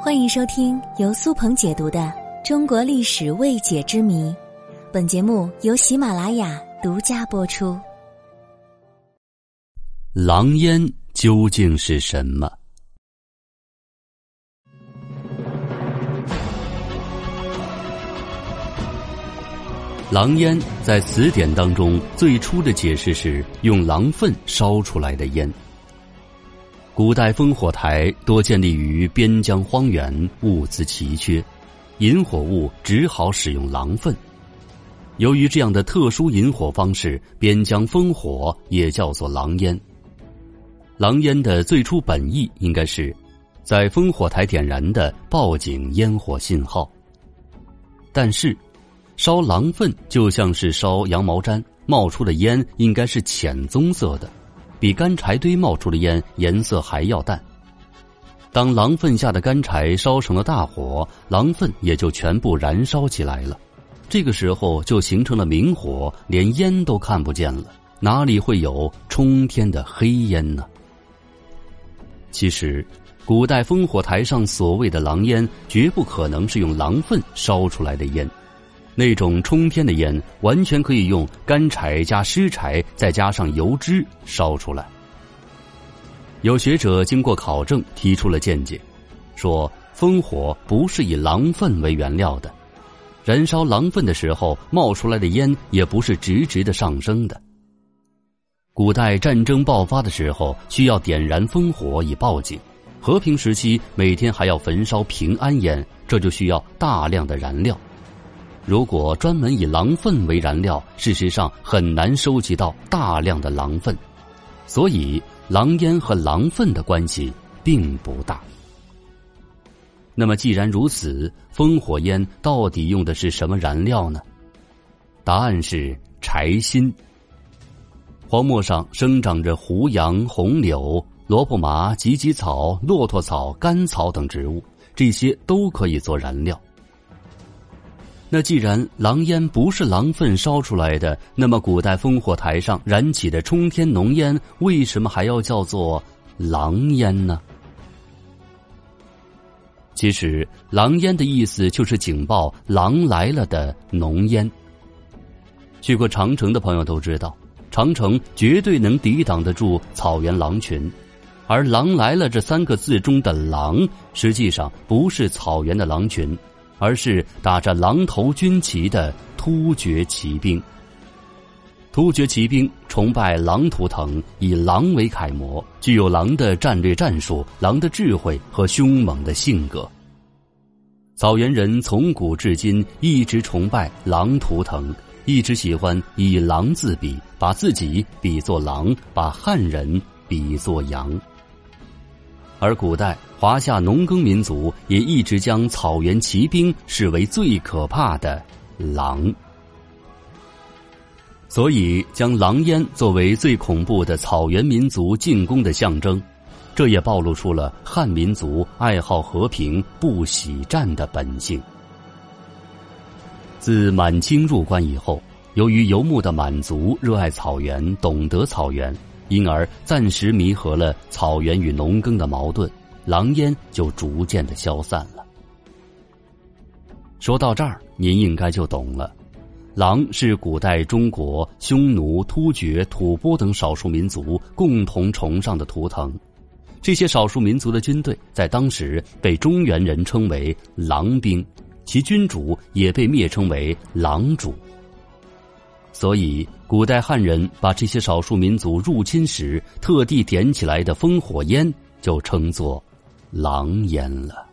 欢迎收听由苏鹏解读的《中国历史未解之谜》，本节目由喜马拉雅独家播出。狼烟究竟是什么？狼烟在词典当中最初的解释是用狼粪烧出来的烟。古代烽火台多建立于边疆荒原，物资奇缺，引火物只好使用狼粪。由于这样的特殊引火方式，边疆烽火也叫做狼烟。狼烟的最初本意应该是，在烽火台点燃的报警烟火信号。但是，烧狼粪就像是烧羊毛毡，冒出的烟应该是浅棕色的。比干柴堆冒出的烟颜色还要淡。当狼粪下的干柴烧成了大火，狼粪也就全部燃烧起来了。这个时候就形成了明火，连烟都看不见了，哪里会有冲天的黑烟呢？其实，古代烽火台上所谓的狼烟，绝不可能是用狼粪烧出来的烟。那种冲天的烟，完全可以用干柴加湿柴，再加上油脂烧出来。有学者经过考证，提出了见解，说烽火不是以狼粪为原料的，燃烧狼粪的时候冒出来的烟也不是直直的上升的。古代战争爆发的时候需要点燃烽火以报警，和平时期每天还要焚烧平安烟，这就需要大量的燃料。如果专门以狼粪为燃料，事实上很难收集到大量的狼粪，所以狼烟和狼粪的关系并不大。那么既然如此，烽火烟到底用的是什么燃料呢？答案是柴薪。荒漠上生长着胡杨、红柳、萝卜麻、芨芨草、骆驼草、甘草等植物，这些都可以做燃料。那既然狼烟不是狼粪烧出来的，那么古代烽火台上燃起的冲天浓烟，为什么还要叫做狼烟呢？其实，狼烟的意思就是警报狼来了的浓烟。去过长城的朋友都知道，长城绝对能抵挡得住草原狼群，而“狼来了”这三个字中的“狼”，实际上不是草原的狼群。而是打着狼头军旗的突厥骑兵。突厥骑兵崇拜狼图腾，以狼为楷模，具有狼的战略战术、狼的智慧和凶猛的性格。草原人从古至今一直崇拜狼图腾，一直喜欢以狼自比，把自己比作狼，把汉人比作羊。而古代华夏农耕民族也一直将草原骑兵视为最可怕的狼，所以将狼烟作为最恐怖的草原民族进攻的象征，这也暴露出了汉民族爱好和平、不喜战的本性。自满清入关以后，由于游牧的满族热爱草原，懂得草原。因而暂时弥合了草原与农耕的矛盾，狼烟就逐渐的消散了。说到这儿，您应该就懂了，狼是古代中国匈奴、突厥、吐蕃等少数民族共同崇尚的图腾，这些少数民族的军队在当时被中原人称为狼兵，其君主也被蔑称为狼主。所以，古代汉人把这些少数民族入侵时特地点起来的烽火烟，就称作狼烟了。